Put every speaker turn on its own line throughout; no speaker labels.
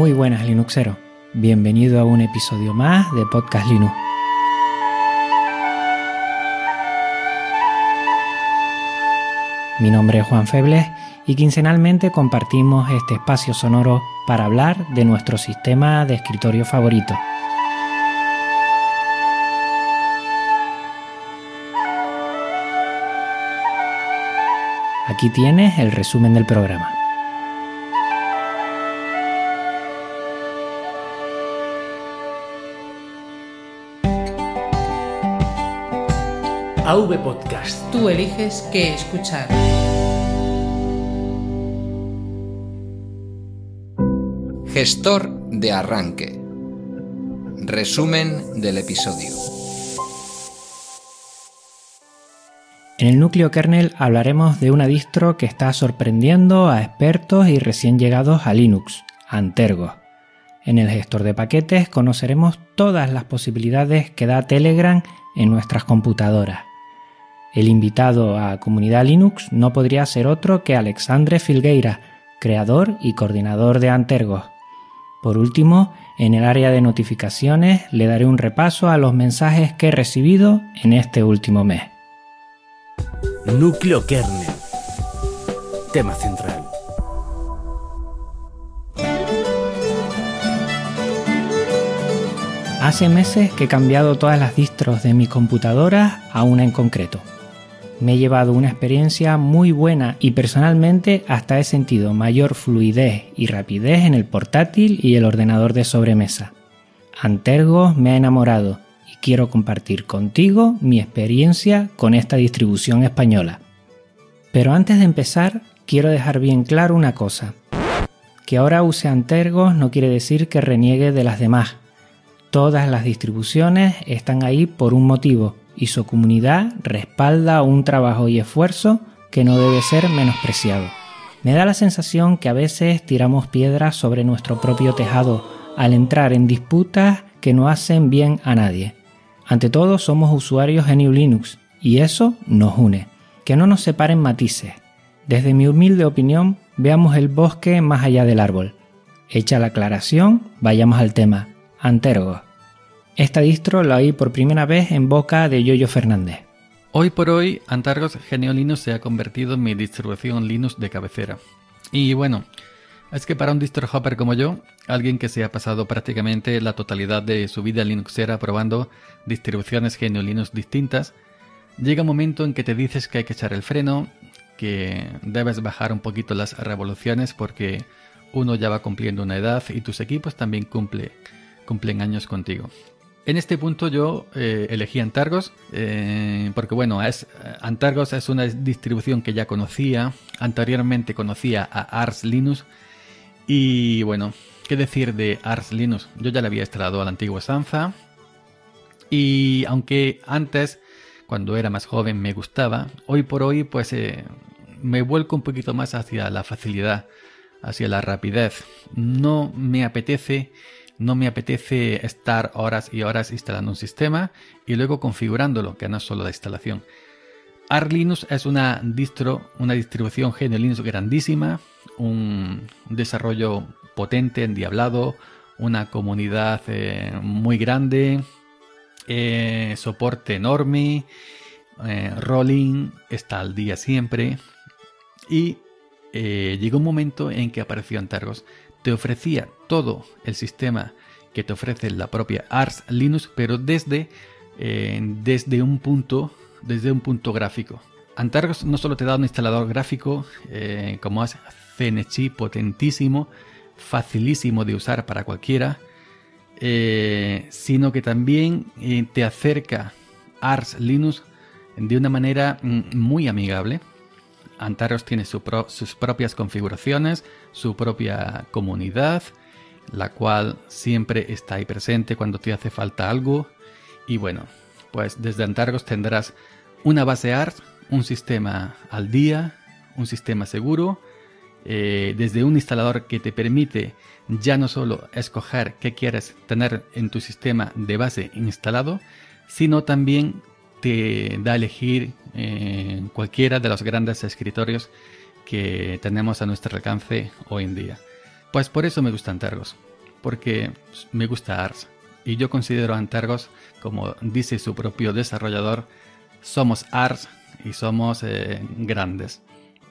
Muy buenas Linuxero, bienvenido a un episodio más de Podcast Linux. Mi nombre es Juan Febles y quincenalmente compartimos este espacio sonoro para hablar de nuestro sistema de escritorio favorito. Aquí tienes el resumen del programa.
AV Podcast. Tú eliges qué escuchar.
Gestor de arranque. Resumen del episodio.
En el núcleo kernel hablaremos de una distro que está sorprendiendo a expertos y recién llegados a Linux, Antergos. En el gestor de paquetes conoceremos todas las posibilidades que da Telegram en nuestras computadoras. El invitado a Comunidad Linux no podría ser otro que Alexandre Filgueira, creador y coordinador de Antergos. Por último, en el área de notificaciones le daré un repaso a los mensajes que he recibido en este último mes.
Núcleo kernel. Tema central.
Hace meses que he cambiado todas las distros de mi computadora a una en concreto. Me he llevado una experiencia muy buena y personalmente hasta he sentido mayor fluidez y rapidez en el portátil y el ordenador de sobremesa. Antergos me ha enamorado y quiero compartir contigo mi experiencia con esta distribución española. Pero antes de empezar, quiero dejar bien claro una cosa. Que ahora use Antergos no quiere decir que reniegue de las demás. Todas las distribuciones están ahí por un motivo y su comunidad respalda un trabajo y esfuerzo que no debe ser menospreciado. Me da la sensación que a veces tiramos piedras sobre nuestro propio tejado al entrar en disputas que no hacen bien a nadie. Ante todo somos usuarios en New Linux y eso nos une. Que no nos separen matices. Desde mi humilde opinión, veamos el bosque más allá del árbol. Hecha la aclaración, vayamos al tema. Antergos. Esta distro la oí por primera vez en boca de Yoyo Fernández.
Hoy por hoy, Antargos Genio Linux se ha convertido en mi distribución Linux de cabecera. Y bueno, es que para un distro hopper como yo, alguien que se ha pasado prácticamente la totalidad de su vida linuxera probando distribuciones Genio Linux distintas, llega un momento en que te dices que hay que echar el freno, que debes bajar un poquito las revoluciones porque uno ya va cumpliendo una edad y tus equipos también cumple, cumplen años contigo. En este punto yo eh, elegí Antargos eh, porque bueno, es, Antargos es una distribución que ya conocía, anteriormente conocía a Ars Linux y bueno, ¿qué decir de Ars Linux? Yo ya le había instalado a la antigua Sanza y aunque antes, cuando era más joven, me gustaba, hoy por hoy pues eh, me vuelco un poquito más hacia la facilidad, hacia la rapidez. No me apetece no me apetece estar horas y horas instalando un sistema y luego configurándolo, que no es solo la instalación. Arch Linux es una distro, una distribución GNU Linux grandísima, un desarrollo potente, endiablado, una comunidad eh, muy grande, eh, soporte enorme, eh, rolling, está al día siempre. Y llegó un momento en que apareció Antargos te ofrecía todo el sistema que te ofrece la propia Ars Linux, pero desde, eh, desde, un, punto, desde un punto gráfico. Antargos no solo te da un instalador gráfico eh, como es CNC potentísimo, facilísimo de usar para cualquiera, eh, sino que también te acerca Ars Linux de una manera mm, muy amigable. Antaros tiene sus propias configuraciones, su propia comunidad, la cual siempre está ahí presente cuando te hace falta algo. Y bueno, pues desde Antargos tendrás una base ARS, un sistema al día, un sistema seguro, eh, desde un instalador que te permite ya no solo escoger qué quieres tener en tu sistema de base instalado, sino también te da a elegir eh, cualquiera de los grandes escritorios que tenemos a nuestro alcance hoy en día. Pues por eso me gusta Antergos, porque me gusta Ars. Y yo considero Antergos, como dice su propio desarrollador, somos Ars y somos eh, grandes.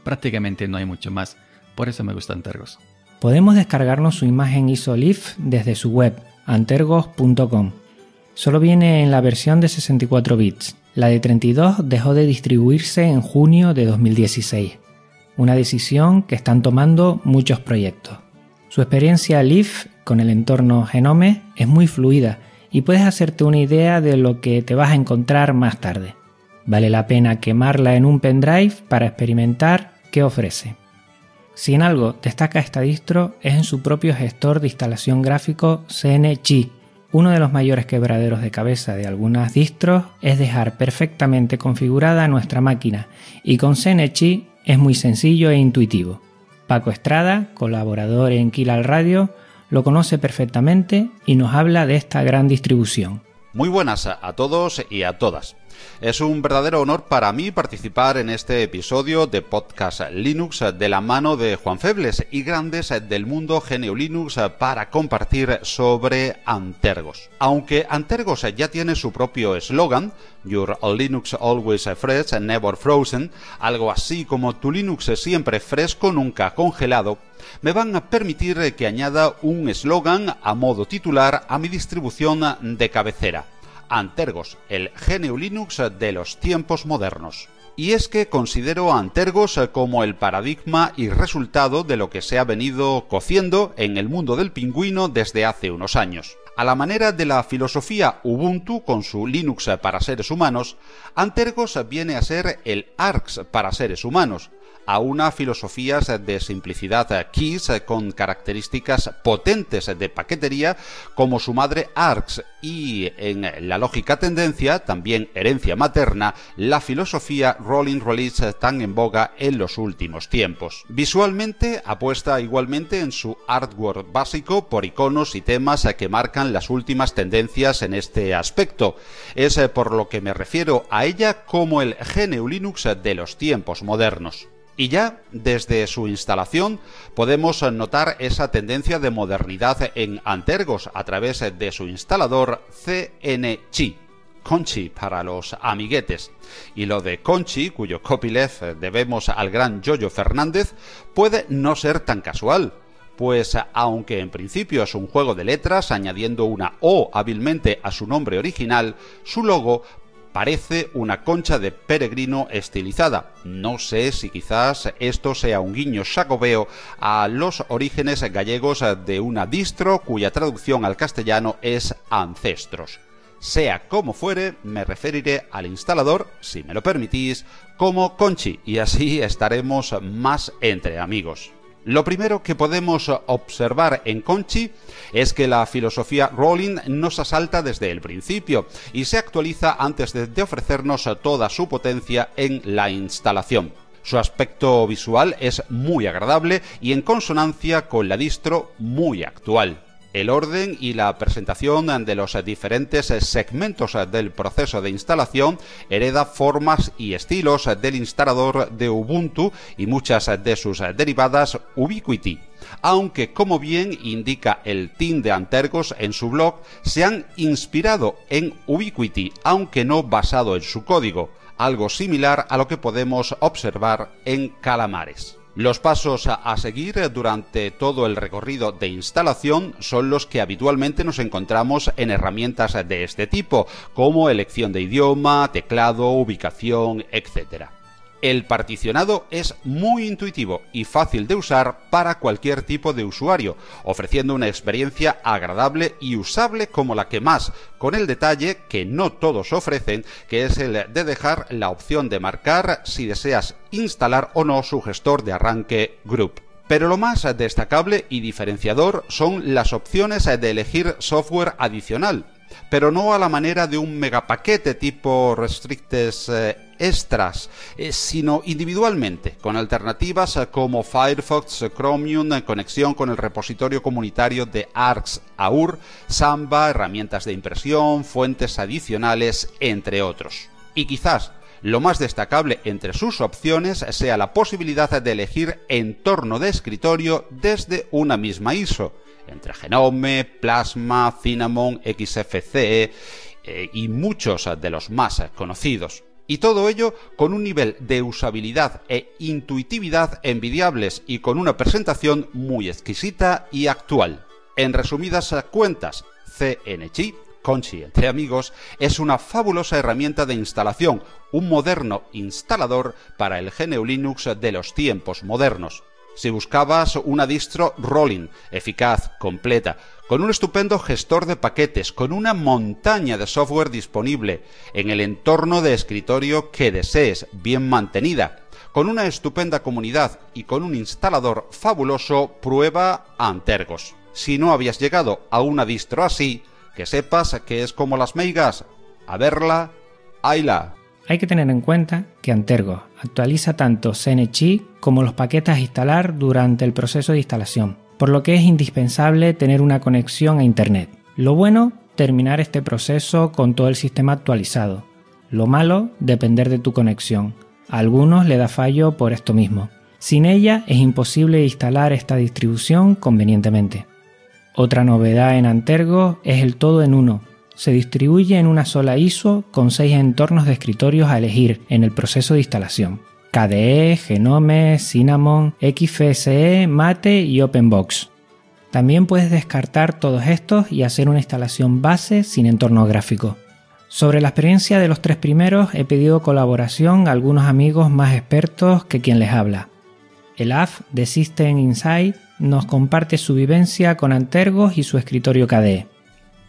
Prácticamente no hay mucho más. Por eso me gusta Antergos.
Podemos descargarnos su imagen ISOLIF desde su web, antergos.com. Solo viene en la versión de 64 bits. La de 32 dejó de distribuirse en junio de 2016, una decisión que están tomando muchos proyectos. Su experiencia LIF con el entorno Genome es muy fluida y puedes hacerte una idea de lo que te vas a encontrar más tarde. Vale la pena quemarla en un pendrive para experimentar qué ofrece. Si en algo destaca esta distro es en su propio gestor de instalación gráfico CNChi. Uno de los mayores quebraderos de cabeza de algunas distros es dejar perfectamente configurada nuestra máquina y con CNChi es muy sencillo e intuitivo. Paco Estrada, colaborador en Kilal Radio, lo conoce perfectamente y nos habla de esta gran distribución.
Muy buenas a todos y a todas. Es un verdadero honor para mí participar en este episodio de Podcast Linux de la mano de Juan Febles y grandes del mundo GNU Linux para compartir sobre Antergos. Aunque Antergos ya tiene su propio eslogan, Your Linux Always Fresh, Never Frozen, algo así como tu Linux siempre fresco, nunca congelado, me van a permitir que añada un eslogan a modo titular a mi distribución de cabecera Antergos, el GNU Linux de los tiempos modernos. Y es que considero a Antergos como el paradigma y resultado de lo que se ha venido cociendo en el mundo del pingüino desde hace unos años. A la manera de la filosofía Ubuntu con su Linux para seres humanos, Antergos viene a ser el ARX para seres humanos, a una filosofía de simplicidad KISS con características potentes de paquetería como su madre ARX y en la lógica tendencia, también herencia materna, la filosofía Rolling Release tan en boga en los últimos tiempos. Visualmente apuesta igualmente en su artwork básico por iconos y temas que marcan las últimas tendencias en este aspecto. Es por lo que me refiero a ella como el GNU Linux de los tiempos modernos. Y ya desde su instalación podemos notar esa tendencia de modernidad en Antergos a través de su instalador CNChi. Conchi para los amiguetes. Y lo de Conchi, cuyo copyleft debemos al gran Jojo Fernández, puede no ser tan casual pues aunque en principio es un juego de letras añadiendo una O hábilmente a su nombre original, su logo parece una concha de peregrino estilizada. No sé si quizás esto sea un guiño sacobeo a los orígenes gallegos de una distro cuya traducción al castellano es ancestros. Sea como fuere, me referiré al instalador, si me lo permitís, como Conchi, y así estaremos más entre amigos. Lo primero que podemos observar en Conchi es que la filosofía Rolling nos asalta desde el principio y se actualiza antes de ofrecernos toda su potencia en la instalación. Su aspecto visual es muy agradable y en consonancia con la distro muy actual el orden y la presentación de los diferentes segmentos del proceso de instalación hereda formas y estilos del instalador de Ubuntu y muchas de sus derivadas Ubiquiti. Aunque, como bien indica el team de Antergos en su blog, se han inspirado en Ubiquiti, aunque no basado en su código, algo similar a lo que podemos observar en Calamares. Los pasos a seguir durante todo el recorrido de instalación son los que habitualmente nos encontramos en herramientas de este tipo, como elección de idioma, teclado, ubicación, etc. El particionado es muy intuitivo y fácil de usar para cualquier tipo de usuario, ofreciendo una experiencia agradable y usable como la que más, con el detalle que no todos ofrecen, que es el de dejar la opción de marcar si deseas instalar o no su gestor de arranque Group. Pero lo más destacable y diferenciador son las opciones de elegir software adicional, pero no a la manera de un megapaquete tipo Restricted eh, extras, eh, sino individualmente, con alternativas eh, como Firefox, Chromium, en conexión con el repositorio comunitario de ARCS AUR, Samba, herramientas de impresión, fuentes adicionales, entre otros. Y quizás lo más destacable entre sus opciones sea la posibilidad de elegir entorno de escritorio desde una misma ISO entre Genome, Plasma, Cinnamon, XFCE eh, y muchos de los más conocidos. Y todo ello con un nivel de usabilidad e intuitividad envidiables y con una presentación muy exquisita y actual. En resumidas cuentas, CNG, Conchi entre amigos, es una fabulosa herramienta de instalación, un moderno instalador para el GNU Linux de los tiempos modernos si buscabas una distro rolling, eficaz, completa, con un estupendo gestor de paquetes, con una montaña de software disponible, en el entorno de escritorio que desees, bien mantenida, con una estupenda comunidad y con un instalador fabuloso, prueba Antergos. Si no habías llegado a una distro así, que sepas que es como las meigas, a verla, hayla.
Hay que tener en cuenta que Antergos actualiza tanto CNC como los paquetes a instalar durante el proceso de instalación, por lo que es indispensable tener una conexión a Internet. Lo bueno, terminar este proceso con todo el sistema actualizado. Lo malo, depender de tu conexión. A algunos le da fallo por esto mismo. Sin ella es imposible instalar esta distribución convenientemente. Otra novedad en Antergos es el todo en uno, se distribuye en una sola ISO con seis entornos de escritorios a elegir en el proceso de instalación. KDE, Genome, Cinnamon, XFCE, Mate y OpenBox. También puedes descartar todos estos y hacer una instalación base sin entorno gráfico. Sobre la experiencia de los tres primeros he pedido colaboración a algunos amigos más expertos que quien les habla. El AF de System Insight nos comparte su vivencia con Antergos y su escritorio KDE.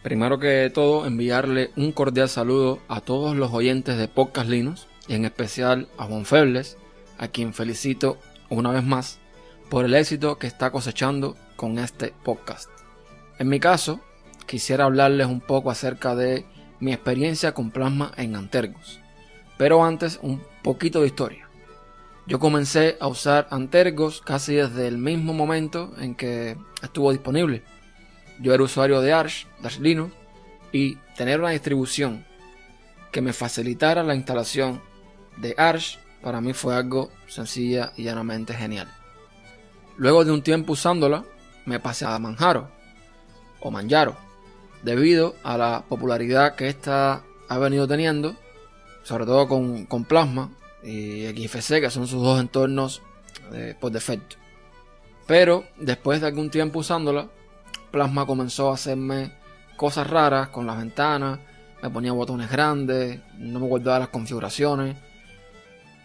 Primero que todo, enviarle un cordial saludo a todos los oyentes de Podcast Linux y en especial a Juan Febles, a quien felicito una vez más por el éxito que está cosechando con este podcast. En mi caso, quisiera hablarles un poco acerca de mi experiencia con Plasma en Antergos. Pero antes, un poquito de historia. Yo comencé a usar Antergos casi desde el mismo momento en que estuvo disponible yo era usuario de Arch, Arch Linux, y tener una distribución que me facilitara la instalación de Arch para mí fue algo sencilla y llanamente genial. Luego de un tiempo usándola, me pasé a Manjaro o Manjaro, debido a la popularidad que esta ha venido teniendo, sobre todo con, Plasma y XFC, que son sus dos entornos eh, por defecto. Pero después de algún tiempo usándola, Plasma comenzó a hacerme cosas raras con las ventanas, me ponía botones grandes, no me guardaba las configuraciones.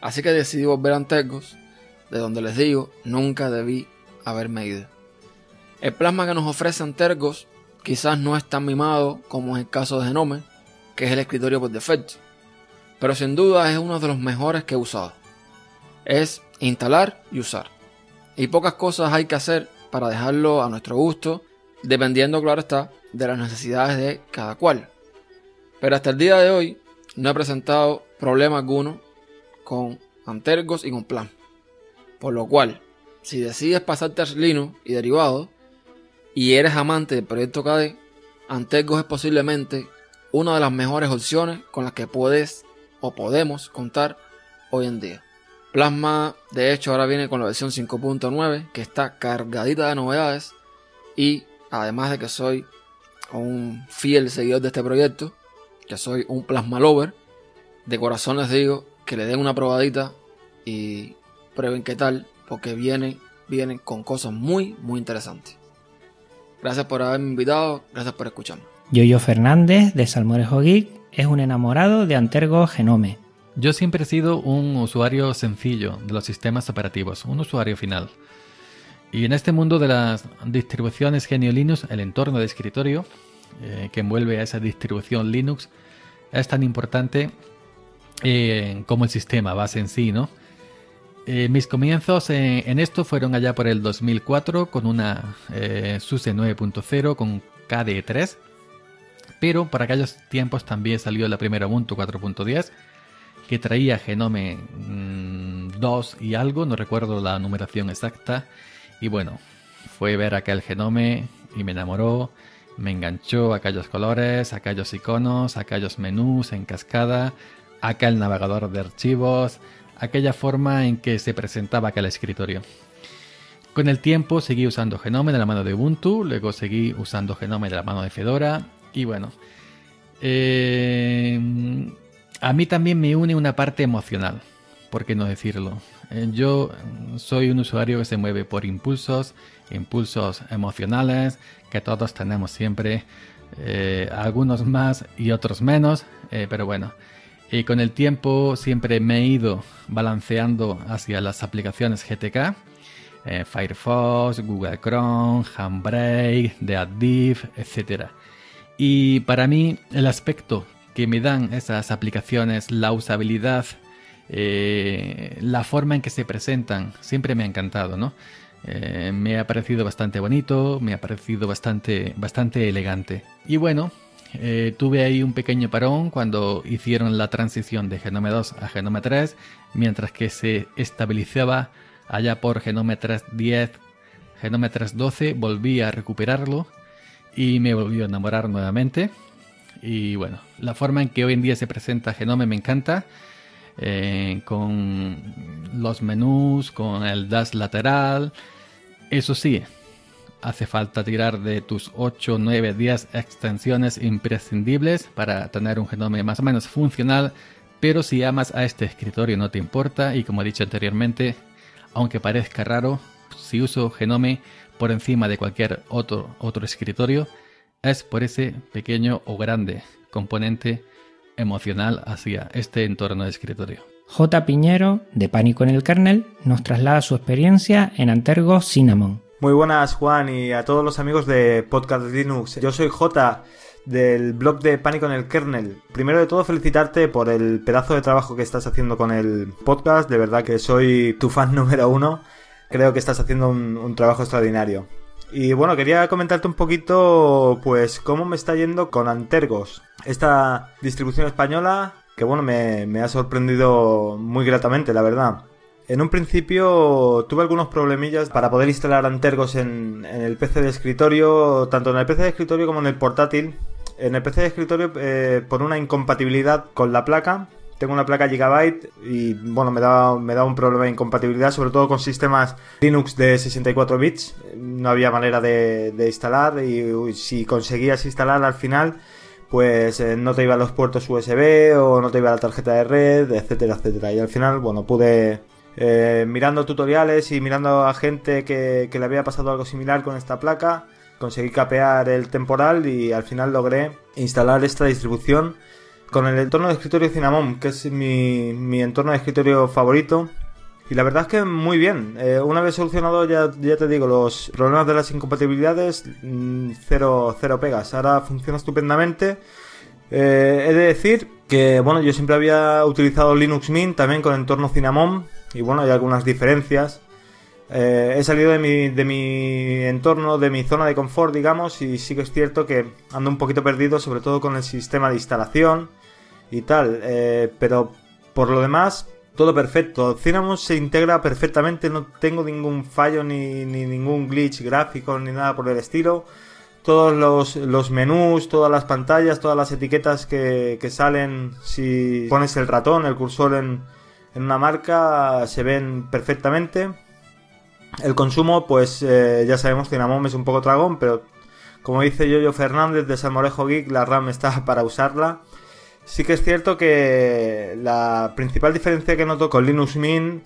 Así que decidí volver a Antergos, de donde les digo, nunca debí haberme ido. El plasma que nos ofrece Antergos quizás no es tan mimado como en el caso de Genome, que es el escritorio por defecto, pero sin duda es uno de los mejores que he usado. Es instalar y usar. Y pocas cosas hay que hacer para dejarlo a nuestro gusto dependiendo, claro está, de las necesidades de cada cual. Pero hasta el día de hoy no he presentado problema alguno con Antergos y con Plan. Por lo cual, si decides pasarte a Linux y derivados y eres amante del proyecto KDE, Antergos es posiblemente una de las mejores opciones con las que puedes o podemos contar hoy en día. Plasma, de hecho, ahora viene con la versión 5.9 que está cargadita de novedades y además de que soy un fiel seguidor de este proyecto, que soy un plasma lover, de corazón les digo que le den una probadita y prueben qué tal, porque vienen, vienen con cosas muy, muy interesantes. Gracias por haberme invitado, gracias por escucharme.
Yoyo Fernández de Salmorejo Geek es un enamorado de Antergo Genome.
Yo siempre he sido un usuario sencillo de los sistemas operativos, un usuario final. Y en este mundo de las distribuciones GNU Linux, el entorno de escritorio eh, que envuelve a esa distribución Linux es tan importante eh, como el sistema base en sí, ¿no? Eh, mis comienzos en esto fueron allá por el 2004 con una SUSE 9.0 con KDE3, pero para aquellos tiempos también salió la primera Ubuntu 4.10 que traía Genome 2 mm, y algo, no recuerdo la numeración exacta, y bueno, fue ver aquel Genome y me enamoró, me enganchó a aquellos colores, a aquellos iconos, a aquellos menús en cascada, aquel navegador de archivos, aquella forma en que se presentaba aquel escritorio. Con el tiempo seguí usando Genome de la mano de Ubuntu, luego seguí usando Genome de la mano de Fedora y bueno, eh, a mí también me une una parte emocional, ¿por qué no decirlo? Eh, yo soy un usuario que se mueve por impulsos, impulsos emocionales, que todos tenemos siempre, eh, algunos más y otros menos, eh, pero bueno. Y con el tiempo siempre me he ido balanceando hacia las aplicaciones GTK, Firefox, Google Chrome, Handbrake, TheAddiv, etc. Y para mí el aspecto que me dan esas aplicaciones, la usabilidad, eh, la forma en que se presentan siempre me ha encantado, ¿no? Eh, me ha parecido bastante bonito, me ha parecido bastante, bastante elegante. Y bueno, eh, tuve ahí un pequeño parón cuando hicieron la transición de Genome 2 a Genome 3, mientras que se estabilizaba allá por Genome 3.10, Genome 3.12, volví a recuperarlo y me volvió a enamorar nuevamente. Y bueno, la forma en que hoy en día se presenta Genome me encanta. Eh, con los menús, con el dash lateral. Eso sí, hace falta tirar de tus 8, 9, 10 extensiones imprescindibles para tener un genome más o menos funcional. Pero si amas a este escritorio no te importa y como he dicho anteriormente, aunque parezca raro, si uso genome por encima de cualquier otro, otro escritorio, es por ese pequeño o grande componente emocional hacia este entorno de escritorio.
J. Piñero, de Pánico en el Kernel, nos traslada su experiencia en Antergos Cinnamon.
Muy buenas Juan y a todos los amigos de Podcast Linux. Yo soy J del blog de Pánico en el Kernel. Primero de todo felicitarte por el pedazo de trabajo que estás haciendo con el podcast. De verdad que soy tu fan número uno. Creo que estás haciendo un, un trabajo extraordinario. Y bueno, quería comentarte un poquito, pues, cómo me está yendo con Antergos, esta distribución española que, bueno, me, ha sorprendido muy gratamente, la verdad. En un principio tuve algunos problemillas para poder instalar Antergos en, el PC de escritorio, tanto en el PC de escritorio como en el portátil. En el PC de escritorio eh, por una incompatibilidad con la placa tengo una placa Gigabyte y bueno, me da, me da un problema de incompatibilidad, sobre todo con sistemas Linux de 64 bits. No había manera de, instalar y si conseguías instalar al final, pues eh, no te iban los puertos USB o no te iba la tarjeta de red, etcétera, etcétera. Y al final, bueno, pude eh, mirando tutoriales y mirando a gente que le había pasado algo similar con esta placa, conseguí capear el temporal y al final logré instalar esta distribución con el entorno de escritorio Cinnamon, que es mi, entorno de escritorio favorito. Y la verdad es que muy bien. Eh, una vez solucionado, ya, ya te digo, los problemas de las incompatibilidades, mm, cero, cero pegas. Ahora funciona estupendamente. Eh, he de decir que, bueno, yo siempre había utilizado Linux Mint también con entorno Cinnamon. Y bueno, hay algunas diferencias. Eh, he salido de mi, de mi entorno, de mi zona de confort, digamos, y sí que es cierto que ando un poquito perdido, sobre todo con el sistema de instalación y tal. Eh, pero por lo demás, todo perfecto. Cinnamon se integra perfectamente, no tengo ningún fallo ni, ningún glitch gráfico ni nada por el estilo. Todos los, menús, todas las pantallas, todas las etiquetas que, que salen si pones el ratón, el cursor en, en una marca, se ven perfectamente. El consumo, pues eh, ya sabemos que Cinnamon es un poco dragón, pero como dice Yoyo Fernández de Salmorejo Geek, la RAM está para usarla. Sí que es cierto que la principal diferencia que noto con Linux Mint,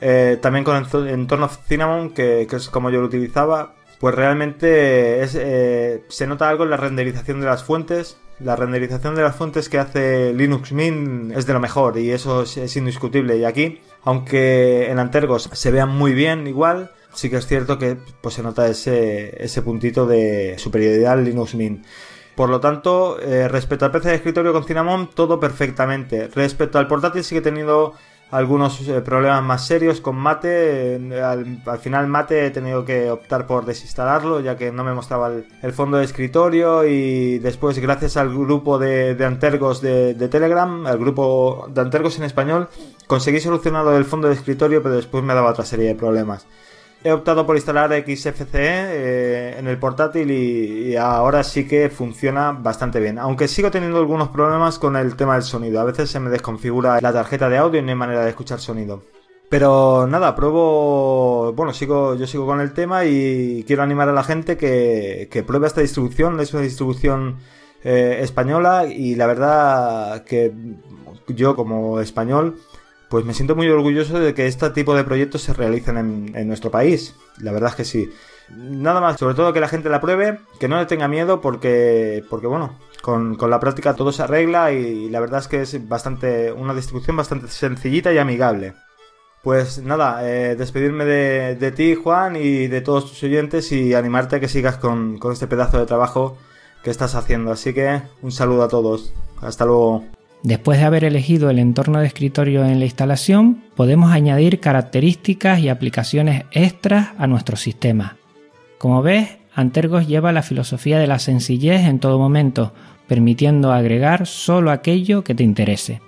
eh, también con el entorno Cinnamon, que, es como yo lo utilizaba, pues realmente eh, se nota algo en la renderización de las fuentes. La renderización de las fuentes que hace Linux Mint es de lo mejor y eso es, indiscutible. Y aquí, aunque en Antergos se vean muy bien igual, sí que es cierto que pues, se nota ese, ese puntito de superioridad Linux Mint. Por lo tanto, eh, respecto al PC de escritorio con Cinnamon, todo perfectamente. Respecto al portátil, he tenido algunos eh, problemas más serios con Mate. Al, final Mate he tenido que optar por desinstalarlo ya que no me mostraba el, fondo de escritorio y después gracias al grupo de, Antergos de, Telegram, al grupo de Antergos en español, conseguí solucionarlo del fondo de escritorio pero después me daba otra serie de problemas. He optado por instalar XFCE eh, en el portátil y, ahora sí que funciona bastante bien. Aunque sigo teniendo algunos problemas con el tema del sonido. A veces se me desconfigura la tarjeta de audio y no hay manera de escuchar sonido. Pero nada, pruebo. Bueno, sigo, yo sigo con el tema y quiero animar a la gente que, pruebe esta distribución. Es una distribución eh, española y la verdad que yo como español pues me siento muy orgulloso de que este tipo de proyectos se realicen en, nuestro país. La verdad es que sí. Nada más, sobre todo que la gente la pruebe, que no le tenga miedo porque, porque bueno, con, la práctica todo se arregla y, la verdad es que es bastante, una distribución bastante sencillita y amigable. Pues nada, eh, despedirme de, ti, Juan, y de todos tus oyentes y animarte a que sigas con, con este pedazo de trabajo que estás haciendo. Así que un saludo a todos. Hasta luego.
Después de haber elegido el entorno de escritorio en la instalación, podemos añadir características y aplicaciones extras a nuestro sistema. Como ves, Antergos lleva la filosofía de la sencillez en todo momento, permitiendo agregar solo aquello que te interese.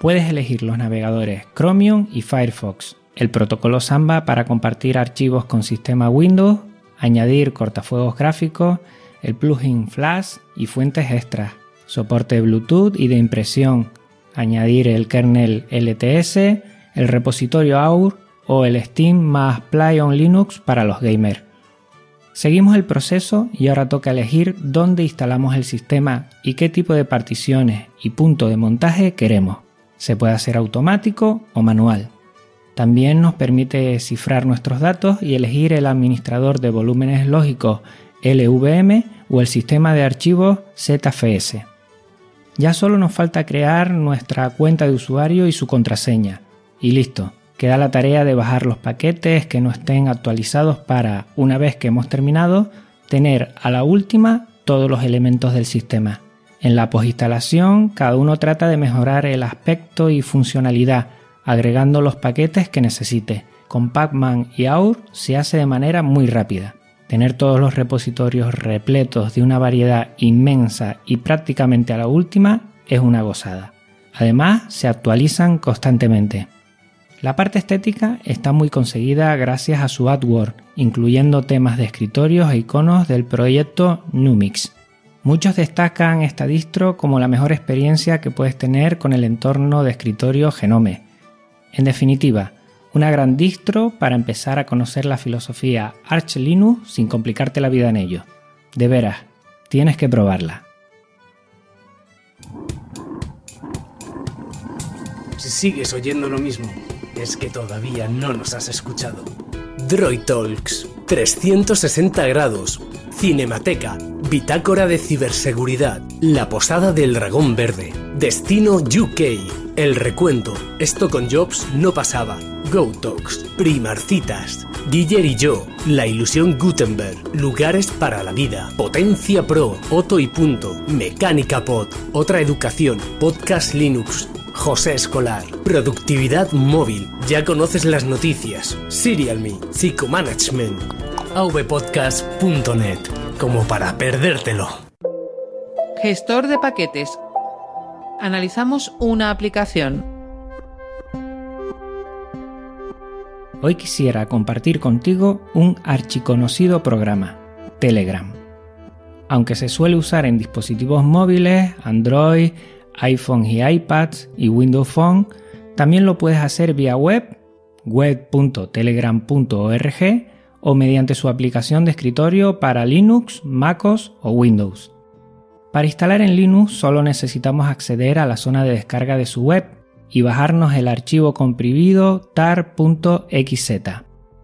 Puedes elegir los navegadores Chromium y Firefox, el protocolo Samba para compartir archivos con sistema Windows, añadir cortafuegos gráficos, el plugin Flash y fuentes extras soporte Bluetooth y de impresión, añadir el kernel LTS, el repositorio AUR o el Steam más Play on Linux para los gamers. Seguimos el proceso y ahora toca elegir dónde instalamos el sistema y qué tipo de particiones y punto de montaje queremos. Se puede hacer automático o manual. También nos permite cifrar nuestros datos y elegir el administrador de volúmenes lógicos LVM o el sistema de archivos ZFS. Ya solo nos falta crear nuestra cuenta de usuario y su contraseña. Y listo, queda la tarea de bajar los paquetes que no estén actualizados para, una vez que hemos terminado, tener a la última todos los elementos del sistema. En la posinstalación, cada uno trata de mejorar el aspecto y funcionalidad, agregando los paquetes que necesite. Con Pacman y Aur se hace de manera muy rápida. Tener todos los repositorios repletos de una variedad inmensa y prácticamente a la última es una gozada. Además, se actualizan constantemente. La parte estética está muy conseguida gracias a su artwork, incluyendo temas de escritorios e iconos del proyecto Numix. Muchos destacan esta distro como la mejor experiencia que puedes tener con el entorno de escritorio Genome. En definitiva, una gran distro para empezar a conocer la filosofía Arch Linux sin complicarte la vida en ello. De veras, tienes que probarla.
Si sigues oyendo lo mismo, es que todavía no nos has escuchado. Droid Talks, 360 grados, Cinemateca, Bitácora de Ciberseguridad, La Posada del Dragón Verde, Destino UK, El Recuento, Esto con Jobs no pasaba, GoTalks, Primarcitas, Guiller y yo, La Ilusión Gutenberg, Lugares para la Vida, Potencia Pro, Otto y Punto, Mecánica Pod, Otra Educación, Podcast Linux, José Escolar, Productividad Móvil, ya conoces las noticias, Serial Me, Psicomanagement, avpodcast.net, como para perdértelo.
Gestor de paquetes. Analizamos una aplicación
Hoy quisiera compartir contigo un archiconocido programa, Telegram. Aunque se suele usar en dispositivos móviles, Android, iPhone y iPads y Windows Phone, también lo puedes hacer vía web, web.telegram.org o mediante su aplicación de escritorio para Linux, MacOS o Windows. Para instalar en Linux solo necesitamos acceder a la zona de descarga de su web y bajarnos el archivo comprimido tar.xz.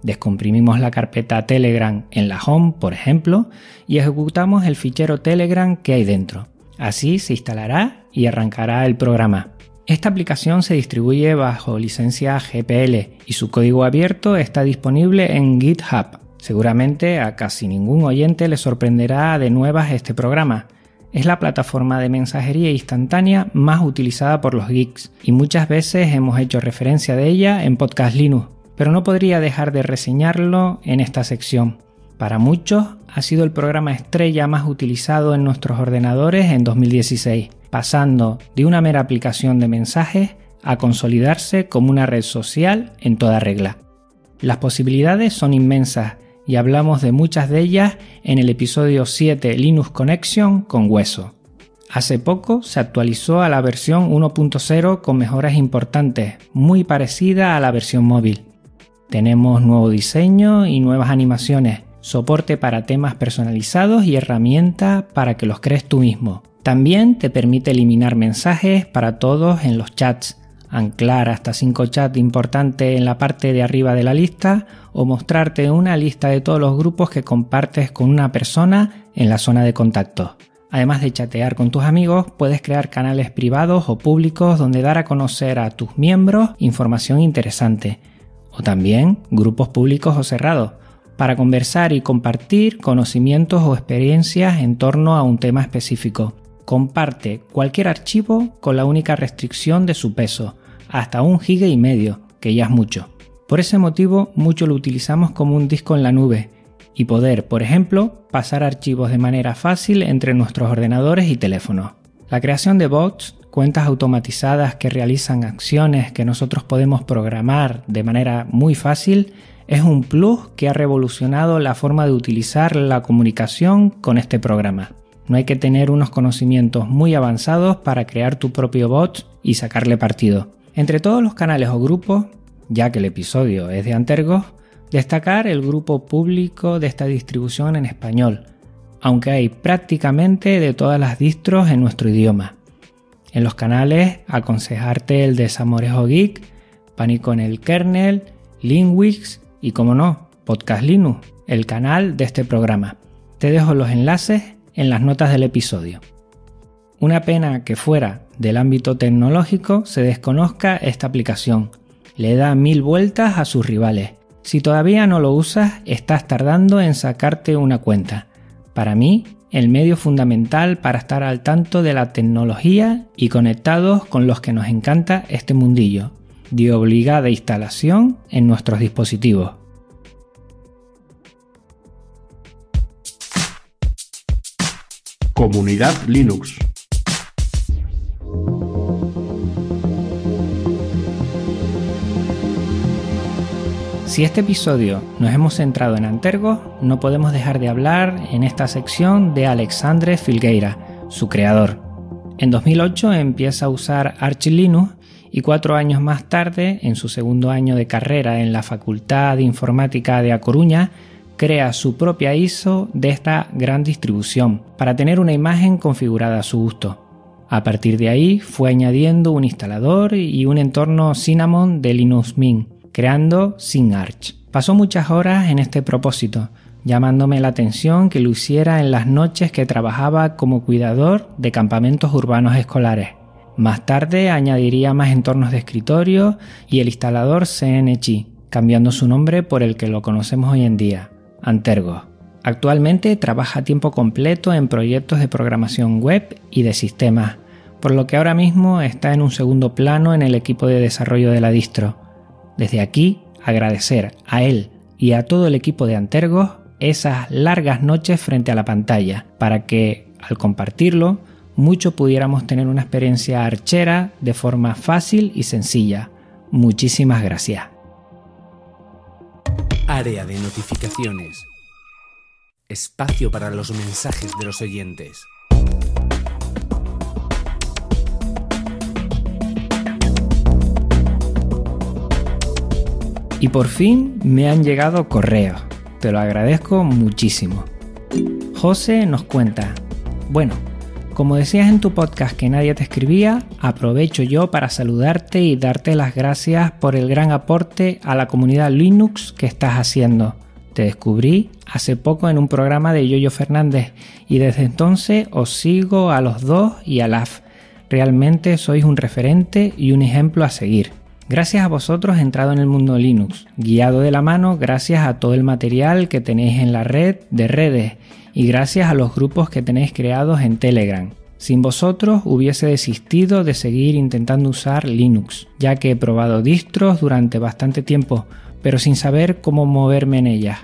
Descomprimimos la carpeta Telegram en la home, por ejemplo, y ejecutamos el fichero Telegram que hay dentro. Así se instalará y arrancará el programa. Esta aplicación se distribuye bajo licencia GPL y su código abierto está disponible en GitHub. Seguramente a casi ningún oyente le sorprenderá de nuevas este programa. Es la plataforma de mensajería instantánea más utilizada por los geeks y muchas veces hemos hecho referencia de ella en Podcast Linux, pero no podría dejar de reseñarlo en esta sección. Para muchos ha sido el programa estrella más utilizado en nuestros ordenadores en 2016, pasando de una mera aplicación de mensajes a consolidarse como una red social en toda regla. Las posibilidades son inmensas y hablamos de muchas de ellas en el episodio 7 Linux Connection con Hueso. Hace poco se actualizó a la versión 1.0 con mejoras importantes, muy parecida a la versión móvil. Tenemos nuevo diseño y nuevas animaciones, soporte para temas personalizados y herramientas para que los crees tú mismo. También te permite eliminar mensajes para todos en los chats, anclar hasta 5 chats importantes en la parte de arriba de la lista o mostrarte una lista de todos los grupos que compartes con una persona en la zona de contacto. Además de chatear con tus amigos, puedes crear canales privados o públicos donde dar a conocer a tus miembros información interesante. O también grupos públicos o cerrados, para conversar y compartir conocimientos o experiencias en torno a un tema específico. Comparte cualquier archivo con la única restricción de su peso, hasta un giga y medio, que ya es mucho. Por ese motivo, mucho lo utilizamos como un disco en la nube y poder, por ejemplo, pasar archivos de manera fácil entre nuestros ordenadores y teléfonos. La creación de bots, cuentas automatizadas que realizan acciones que nosotros podemos programar de manera muy fácil, es un plus que ha revolucionado la forma de utilizar la comunicación con este programa. No hay que tener unos conocimientos muy avanzados para crear tu propio bot y sacarle partido. Entre todos los canales o grupos, ya que el episodio es de Antergos, destacar el grupo público de esta distribución en español, aunque hay prácticamente de todas las distros en nuestro idioma. En los canales, aconsejarte el Desamorejo Geek, Pánico en el Kernel, Linwix y como no, Podcast Linux, el canal de este programa. Te dejo los enlaces en las notas del episodio. Una pena que fuera del ámbito tecnológico se desconozca esta aplicación. Le da mil vueltas a sus rivales. Si todavía no lo usas, estás tardando en sacarte una cuenta. Para mí, el medio fundamental para estar al tanto de la tecnología y conectados con los que nos encanta este mundillo, de obligada instalación en nuestros dispositivos.
Comunidad Linux.
Si este episodio nos hemos centrado en Antergos, no podemos dejar de hablar en esta sección de Alexandre Filgueira, su creador. En 2008 empieza a usar Arch Linux y cuatro años más tarde, en su segundo año de carrera en la Facultad de Informática de A Coruña, crea su propia ISO de esta gran distribución para tener una imagen configurada a su gusto. A partir de ahí fue añadiendo un instalador y un entorno Cinnamon de Linux Mint, creando SynArch. Pasó muchas horas en este propósito, llamándome la atención que lo hiciera en las noches que trabajaba como cuidador de campamentos urbanos escolares. Más tarde añadiría más entornos de escritorio y el instalador CNC, cambiando su nombre por el que lo conocemos hoy en día, Antergo. Actualmente trabaja a tiempo completo en proyectos de programación web y de sistemas, por lo que ahora mismo está en un segundo plano en el equipo de desarrollo de la distro. Desde aquí, agradecer a él y a todo el equipo de Antergo esas largas noches frente a la pantalla, para que, al compartirlo, mucho pudiéramos tener una experiencia archera de forma fácil y sencilla. Muchísimas gracias.
Área de notificaciones. Espacio para los mensajes de los oyentes.
Y por fin me han llegado correos. Te lo agradezco muchísimo. José nos cuenta, bueno, como decías en tu podcast que nadie te escribía, aprovecho yo para saludarte y darte las gracias por el gran aporte a la comunidad Linux que estás haciendo. Te descubrí hace poco en un programa de Yoyo Fernández y desde entonces os sigo a los dos y a LAF. Realmente sois un referente y un ejemplo a seguir. Gracias a vosotros he entrado en el mundo Linux, guiado de la mano gracias a todo el material que tenéis en la red de redes y gracias a los grupos que tenéis creados en Telegram. Sin vosotros hubiese desistido de seguir intentando usar Linux, ya que he probado distros durante bastante tiempo, pero sin saber cómo moverme en ellas.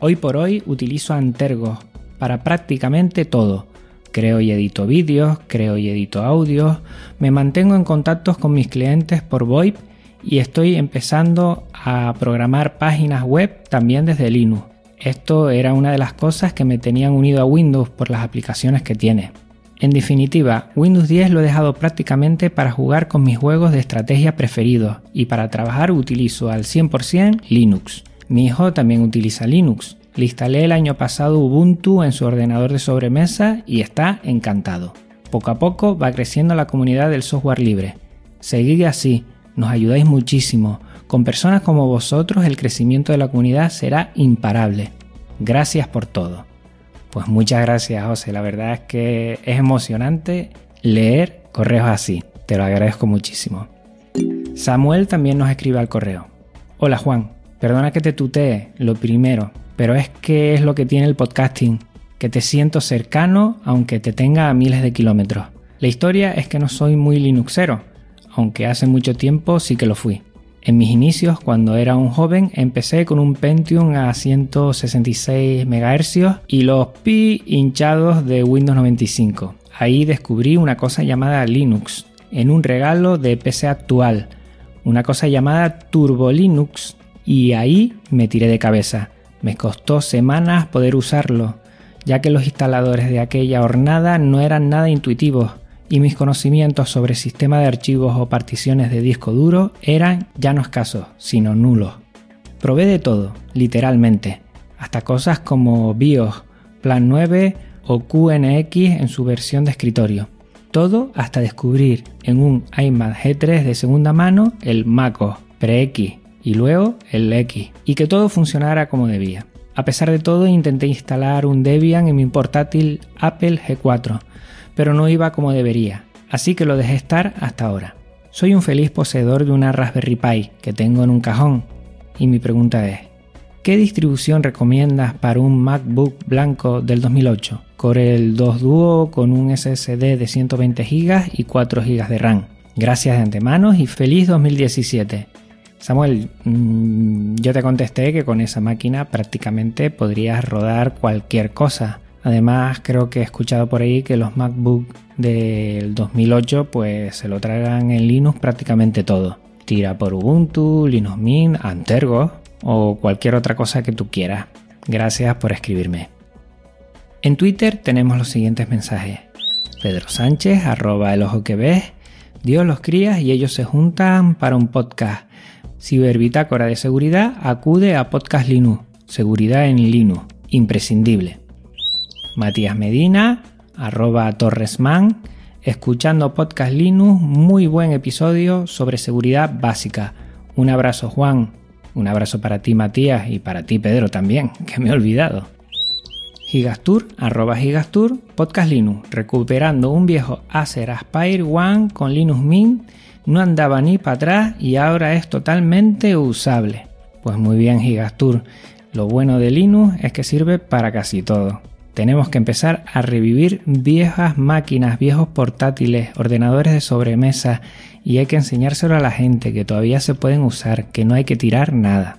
Hoy por hoy utilizo Antergos para prácticamente todo. Creo y edito vídeos, creo y edito audios, me mantengo en contactos con mis clientes por VoIP y estoy empezando a programar páginas web también desde Linux. Esto era una de las cosas que me tenían unido a Windows por las aplicaciones que tiene. En definitiva, Windows 10 lo he dejado prácticamente para jugar con mis juegos de estrategia preferidos y para trabajar utilizo al 100% Linux. Mi hijo también utiliza Linux. Le instalé el año pasado Ubuntu en su ordenador de sobremesa y está encantado. Poco a poco va creciendo la comunidad del software libre. Seguid así, nos ayudáis muchísimo. Con personas como vosotros el crecimiento de la comunidad será imparable. Gracias por todo. Pues muchas gracias José, la verdad es que es emocionante leer correos así. Te lo agradezco muchísimo. Samuel también nos escribe al correo. Hola Juan, perdona que te tutee, lo primero, pero es que es lo que tiene el podcasting, que te siento cercano aunque te tenga a miles de kilómetros. La historia es que no soy muy linuxero, aunque hace mucho tiempo sí que lo fui. En mis inicios, cuando era un joven, empecé con un Pentium a 166 MHz y los pi hinchados de Windows 95. Ahí descubrí una cosa llamada Linux, en un regalo de PC actual, una cosa llamada Turbo Linux, y ahí me tiré de cabeza. Me costó semanas poder usarlo, ya que los instaladores de aquella hornada no eran nada intuitivos y mis conocimientos sobre sistema de archivos o particiones de disco duro eran ya no escasos, sino nulos. Probé de todo, literalmente, hasta cosas como BIOS, Plan 9 o QNX en su versión de escritorio. Todo hasta descubrir en un iMac G3 de segunda mano el MacOS, Pre-X y luego el X, y que todo funcionara como debía. A pesar de todo, intenté instalar un Debian en mi portátil Apple G4, pero no iba como debería, así que lo dejé estar hasta ahora. Soy un feliz poseedor de una Raspberry Pi que tengo en un cajón, y mi pregunta es, ¿qué distribución recomiendas para un MacBook blanco del 2008? Corel 2 Duo con un SSD de 120 GB y 4 GB de RAM. Gracias de antemano y feliz 2017. Samuel, mmm, yo te contesté que con esa máquina prácticamente podrías rodar cualquier cosa. Además, creo que he escuchado por ahí que los MacBook del 2008 pues se lo tragan en Linux prácticamente todo. Tira por Ubuntu, Linux Mint, Antergos o cualquier otra cosa que tú quieras. Gracias por escribirme. En Twitter tenemos los siguientes mensajes. Pedro Sánchez, arroba el ojo que ves, Dios los cría y ellos se juntan para un podcast. Ciberbitácora de seguridad acude a Podcast Linux. Seguridad en Linux. Imprescindible. Matías Medina, arroba Torresman, escuchando Podcast Linux, muy buen episodio sobre seguridad básica. Un abrazo Juan, un abrazo para ti Matías y para ti Pedro también, que me he olvidado. Gigastur, arroba Gigastur, Podcast Linux, recuperando un viejo Acer Aspire One con Linux Mint, no andaba ni para atrás y ahora es totalmente usable. Pues muy bien Gigastur, lo bueno de Linux es que sirve para casi todo. Tenemos que empezar a revivir viejas máquinas, viejos portátiles, ordenadores de sobremesa y hay que enseñárselo a la gente que todavía se pueden usar, que no hay que tirar nada.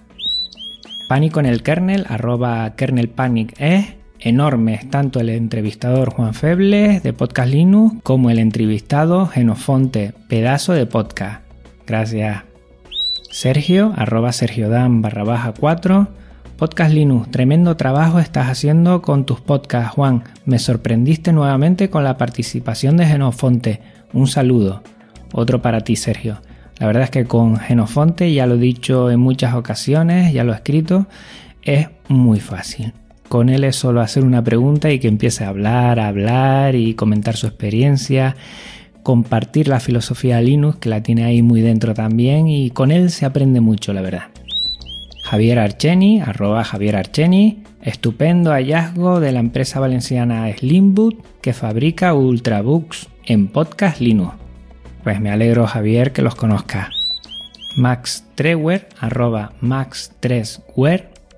Pánico en el kernel, arroba kernelpanic es enormes, tanto el entrevistador Juan Febles de Podcast Linux como el entrevistado Genofonte, pedazo de podcast. Gracias. Sergio, arroba Dan barra baja 4, Podcast Linux, tremendo trabajo estás haciendo con tus podcasts, Juan. Me sorprendiste nuevamente con la participación de Genofonte. Un saludo. Otro para ti, Sergio. La verdad es que con Genofonte, ya lo he dicho en muchas ocasiones, ya lo he escrito, es muy fácil. Con él es solo hacer una pregunta y que empiece a hablar, a hablar y comentar su experiencia, compartir la filosofía de Linux, que la tiene ahí muy dentro también, y con él se aprende mucho, la verdad. Javier Archeni, arroba Javier Archeni, estupendo hallazgo de la empresa valenciana Slimboot que fabrica Ultrabooks en Podcast Linux. Pues me alegro Javier que los conozca. Max Trewer, arroba Max 3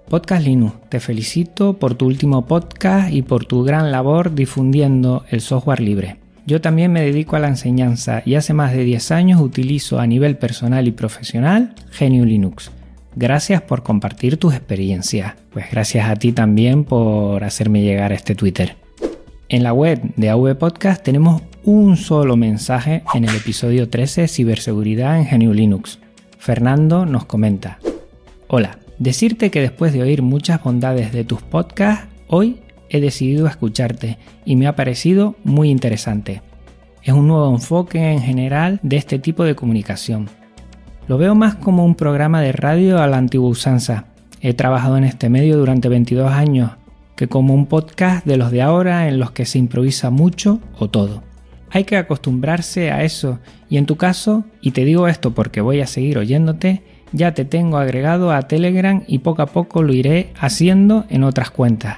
Podcast Linux, te felicito por tu último podcast y por tu gran labor difundiendo el software libre. Yo también me dedico a la enseñanza y hace más de 10 años utilizo a nivel personal y profesional Genio Linux. Gracias por compartir tus experiencias. Pues gracias a ti también por hacerme llegar a este Twitter. En la web de AV Podcast tenemos un solo mensaje en el episodio 13 Ciberseguridad en Genio Linux. Fernando nos comenta. Hola, Decirte que después de oír muchas bondades de tus podcasts, hoy he decidido escucharte y me ha parecido muy interesante. Es un nuevo enfoque en general de este tipo de comunicación. Lo veo más como un programa de radio a la antigua usanza. He trabajado en este medio durante 22 años, que como un podcast de los de ahora en los que se improvisa mucho o todo. Hay que acostumbrarse a eso y en tu caso, y te digo esto porque voy a seguir oyéndote, ya te tengo agregado a Telegram y poco a poco lo iré haciendo en otras cuentas.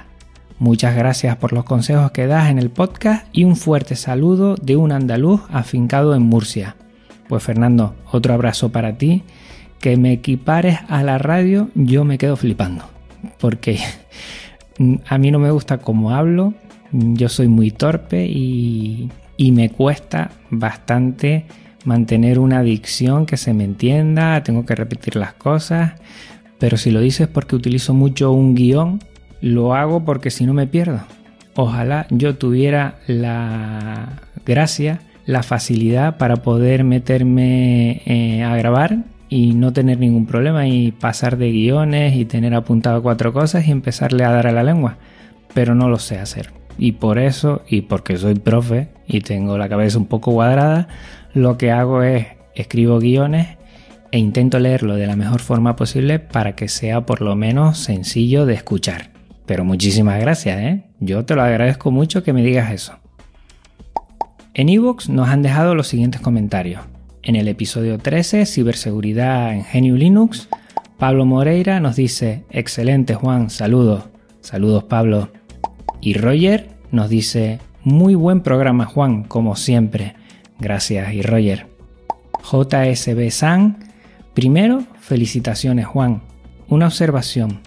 Muchas gracias por los consejos que das en el podcast y un fuerte saludo de un andaluz afincado en Murcia. Pues Fernando, otro abrazo para ti. Que me equipares a la radio, yo me quedo flipando. Porque a mí no me gusta cómo hablo, yo soy muy torpe y, y me cuesta bastante mantener una dicción que se me entienda, tengo que repetir las cosas, pero si lo dices porque utilizo mucho un guion, lo hago porque si no me pierdo. Ojalá yo tuviera la gracia, la facilidad para poder meterme eh, a grabar y no tener ningún problema y pasar de guiones y tener apuntado cuatro cosas y empezarle a dar a la lengua. Pero no lo sé hacer. Y por eso, y porque soy profe y tengo la cabeza un poco cuadrada, lo que hago es escribo guiones e intento leerlo de la mejor forma posible para que sea por lo menos sencillo de escuchar. Pero muchísimas gracias, ¿eh? Yo te lo agradezco mucho que me digas eso. En Evox nos han dejado los siguientes comentarios. En el episodio 13, Ciberseguridad en Genio Linux, Pablo Moreira nos dice, excelente Juan, saludos. Saludos Pablo. Y Roger nos dice, muy buen programa Juan, como siempre. Gracias, y Roger. JSB San. Primero, felicitaciones, Juan. Una observación.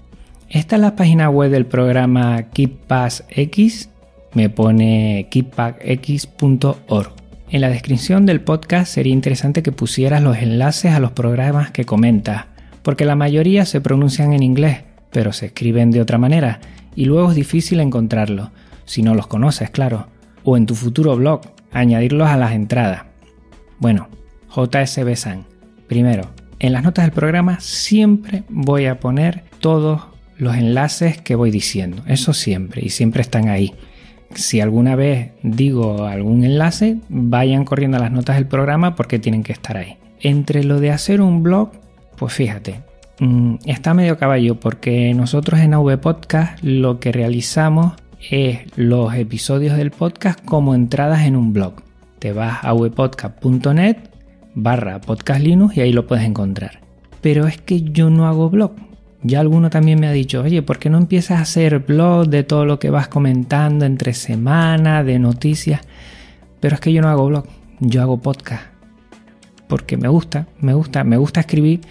Esta es la página web del programa KeepPassX. Me pone keeppassx.org. En la descripción del podcast sería interesante que pusieras los enlaces a los programas que comentas, porque la mayoría se pronuncian en inglés, pero se escriben de otra manera, y luego es difícil encontrarlos, si no los conoces, claro. O en tu futuro blog, añadirlos a las entradas. Bueno, JSB San. Primero, en las notas del programa siempre voy a poner todos los enlaces que voy diciendo. Eso siempre, y siempre están ahí. Si alguna vez digo algún enlace, vayan corriendo a las notas del programa porque tienen que estar ahí. Entre lo de hacer un blog, pues fíjate, mm, está medio caballo porque nosotros en AV Podcast lo que realizamos es los episodios del podcast como entradas en un blog. Te vas a webpodcast.net barra podcast Linux y ahí lo puedes encontrar. Pero es que yo no hago blog. Ya alguno también me ha dicho, oye, ¿por qué no empiezas a hacer blog de todo lo que vas comentando entre semana, de noticias? Pero es que yo no hago blog, yo hago podcast. Porque me gusta, me gusta, me gusta escribir,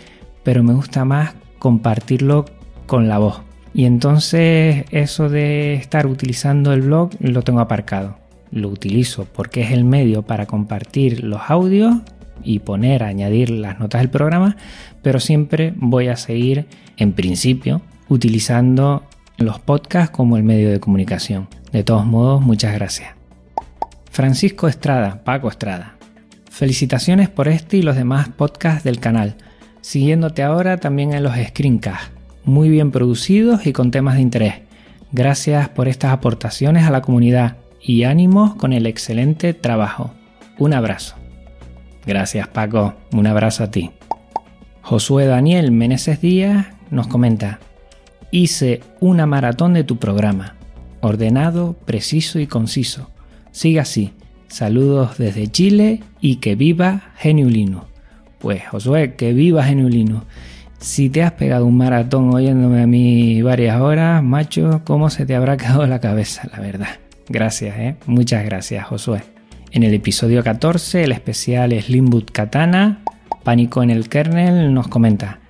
pero me gusta más compartirlo con la voz. Y entonces eso de estar utilizando el blog lo tengo aparcado. Lo utilizo porque es el medio para compartir los audios y poner, añadir las notas del programa, pero siempre voy a seguir, en principio, utilizando los podcasts como el medio de comunicación. De todos modos, muchas gracias. Francisco Estrada, Paco Estrada. Felicitaciones por este y los demás podcasts del canal. Siguiéndote ahora también en los screencasts muy bien producidos y con temas de interés. Gracias por estas aportaciones a la comunidad y ánimos con el excelente trabajo. Un abrazo. Gracias Paco, un abrazo a ti. Josué Daniel Meneses Díaz nos comenta, hice una maratón de tu programa, ordenado, preciso y conciso. Siga así. Saludos desde Chile y que viva Geniulino. Pues Josué, que viva Geniulino. Si te has pegado un maratón oyéndome a mí varias horas, macho, ¿cómo se te habrá quedado la cabeza, la verdad? Gracias, ¿eh? Muchas gracias, Josué. En el episodio 14, el especial Slimboot Katana, Pánico en el Kernel nos comenta.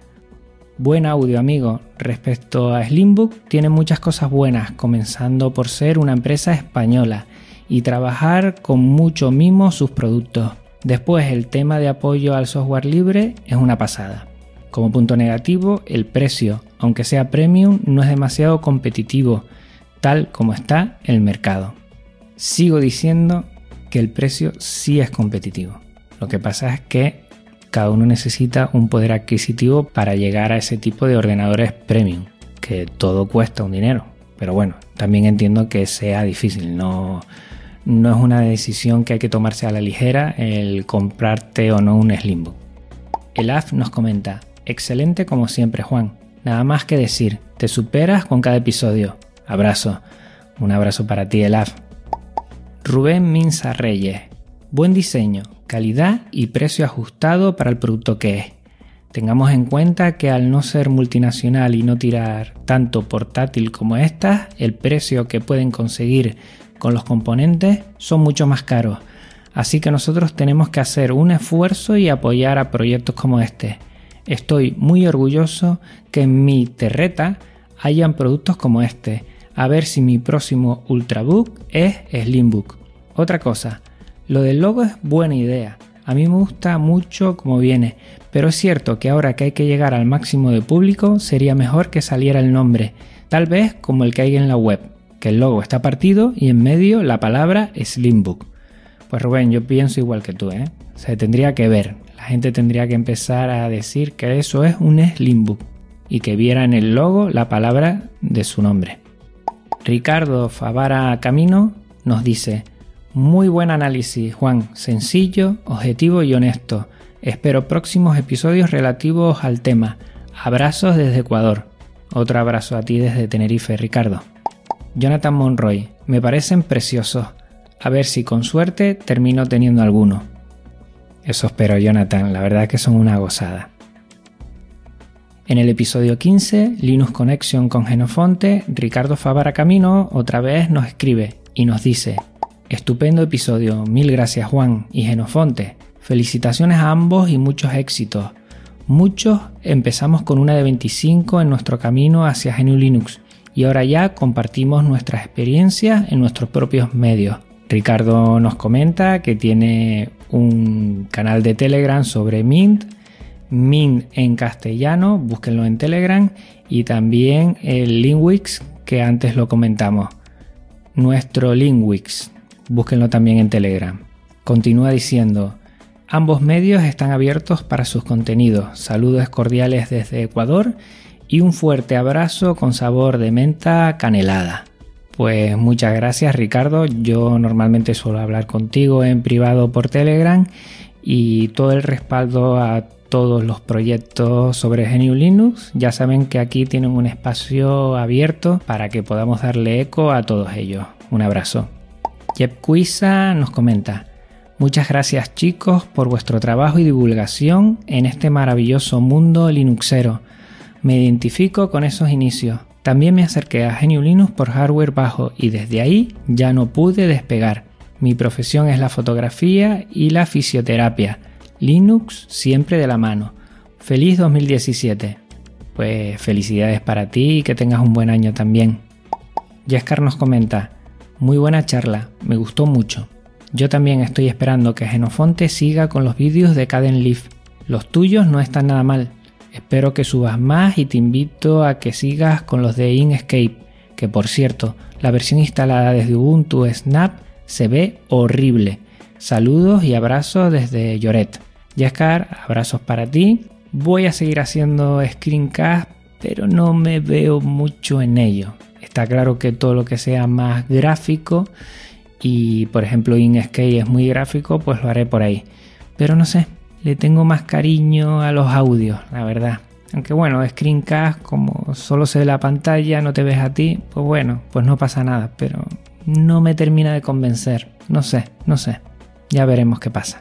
Buen audio, amigo. Respecto a Slimbook, tiene muchas cosas buenas, comenzando por ser una empresa española y trabajar con mucho mimo sus productos. Después, el tema de apoyo al software libre es una pasada. Como punto negativo, el precio, aunque sea premium, no es demasiado competitivo, tal como está el mercado. Sigo diciendo que el precio sí es competitivo. Lo que pasa es que cada uno necesita un poder adquisitivo para llegar a ese tipo de ordenadores premium, que todo cuesta un dinero. Pero bueno, también entiendo que sea difícil, no, no es una decisión que hay que tomarse a la ligera el comprarte o no un Slimbook. El AF nos comenta, Excelente como siempre, Juan. Nada más que decir, te superas con cada episodio. Abrazo. Un abrazo para ti, Elaf. Rubén Minza Reyes. Buen diseño, calidad y precio ajustado para el producto que es. Tengamos en cuenta que al no ser multinacional y no tirar tanto portátil como estas, el precio que pueden conseguir con los componentes son mucho más caros. Así que nosotros tenemos que hacer un esfuerzo y apoyar a proyectos como este. Estoy muy orgulloso que en mi terreta hayan productos como este. A ver si mi próximo Ultrabook es Slimbook. Otra cosa, lo del logo es buena idea. A mí me gusta mucho como viene, pero es cierto que ahora que hay que llegar al máximo de público sería mejor que saliera el nombre, tal vez como el que hay en la web, que el logo está partido y en medio la palabra Slimbook. Pues Rubén, yo pienso igual que tú, ¿eh? Se tendría que ver, gente tendría que empezar a decir que eso es un Slimbook y que viera en el logo la palabra de su nombre. Ricardo Favara Camino nos dice, muy buen análisis Juan, sencillo, objetivo y honesto. Espero próximos episodios relativos al tema. Abrazos desde Ecuador. Otro abrazo a ti desde Tenerife, Ricardo. Jonathan Monroy, me parecen preciosos. A ver si con suerte termino teniendo alguno. Eso espero, Jonathan. La verdad que son una gozada. En el episodio 15, Linux Connection con Genofonte, Ricardo Favara Camino otra vez nos escribe y nos dice: Estupendo episodio, mil gracias Juan y Genofonte. Felicitaciones a ambos y muchos éxitos. Muchos empezamos con una de 25 en nuestro camino hacia GNU Linux y ahora ya compartimos nuestras experiencias en nuestros propios medios. Ricardo nos comenta que tiene un canal de Telegram sobre Mint, Mint en castellano, búsquenlo en Telegram, y también el Linkwix que antes lo comentamos. Nuestro Linkwix, búsquenlo también en Telegram. Continúa diciendo, ambos medios están abiertos para sus contenidos. Saludos cordiales desde Ecuador y un fuerte abrazo con sabor de menta canelada. Pues muchas gracias Ricardo. Yo normalmente suelo hablar contigo en privado por Telegram y todo el respaldo a todos los proyectos sobre GNU Linux. Ya saben que aquí tienen un espacio abierto para que podamos darle eco a todos ellos. Un abrazo. Jeb Cuisa nos comenta. Muchas gracias chicos por vuestro trabajo y divulgación en este maravilloso mundo linuxero. Me identifico con esos inicios. También me acerqué a GNU Linux por hardware bajo y desde ahí ya no pude despegar. Mi profesión es la fotografía y la fisioterapia. Linux siempre de la mano. Feliz 2017. Pues felicidades para ti y que tengas un buen año también. Jaskar nos comenta, muy buena charla, me gustó mucho. Yo también estoy esperando que Genofonte siga con los vídeos de Caden Leaf. Los tuyos no están nada mal, Espero que subas más y te invito a que sigas con los de Inkscape, que por cierto, la versión instalada desde Ubuntu Snap se ve horrible. Saludos y abrazos desde Lloret. Jaskar, abrazos para ti. Voy a seguir haciendo screencast, pero no me veo mucho en ello. Está claro que todo lo que sea más gráfico y por ejemplo Inkscape es muy gráfico, pues lo haré por ahí. Pero no sé, le tengo más cariño a los audios, la verdad. Aunque bueno, screencast, como solo se ve la pantalla, no te ves a ti, pues bueno, pues no pasa nada, pero no me termina de convencer. No sé, no sé. Ya veremos qué pasa.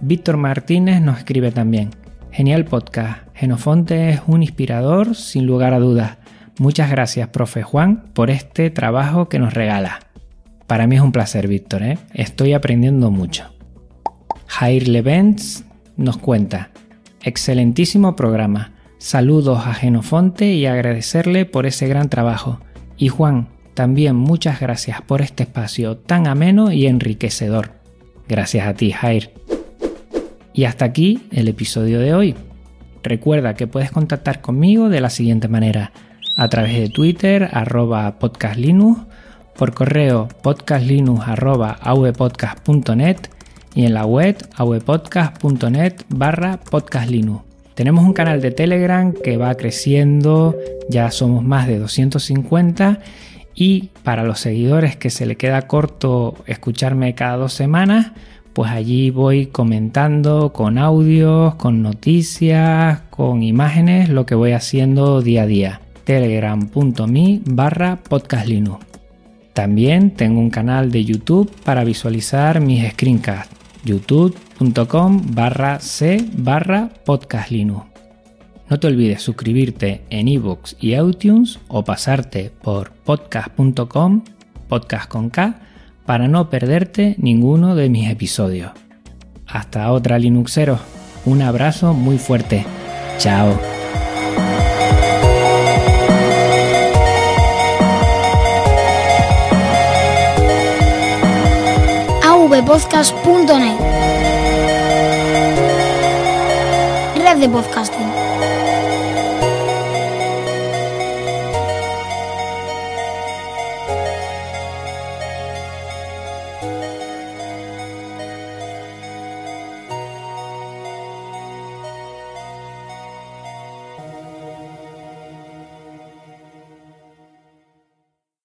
Víctor Martínez nos escribe también. Genial podcast. Genofonte es un inspirador sin lugar a dudas. Muchas gracias, profe Juan, por este trabajo que nos regala. Para mí es un placer, Víctor, ¿eh? estoy aprendiendo mucho. Jair Levents nos cuenta, excelentísimo programa. Saludos a Genofonte y agradecerle por ese gran trabajo. Y Juan, también muchas gracias por este espacio tan ameno y enriquecedor. Gracias a ti, Jair. Y hasta aquí el episodio de hoy. Recuerda que puedes contactar conmigo de la siguiente manera, a través de Twitter, arroba podcastlinux, por correo podcastlinux y en la web avpodcast.net barra podcastlinux. Tenemos un canal de Telegram que va creciendo, ya somos más de 250 y para los seguidores que se le queda corto escucharme cada dos semanas, pues allí voy comentando con audios, con noticias, con imágenes, lo que voy haciendo día a día. telegram.me barra podcastlinux. También tengo un canal de YouTube para visualizar mis screencasts. youtube.com barra c barra podcastlinux. No te olvides suscribirte en ebooks y iTunes o pasarte por podcast.com, podcast con K, para no perderte ninguno de mis episodios. Hasta otra Linuxero. Un abrazo muy fuerte. Chao.
avpodcast.net Red de podcasting.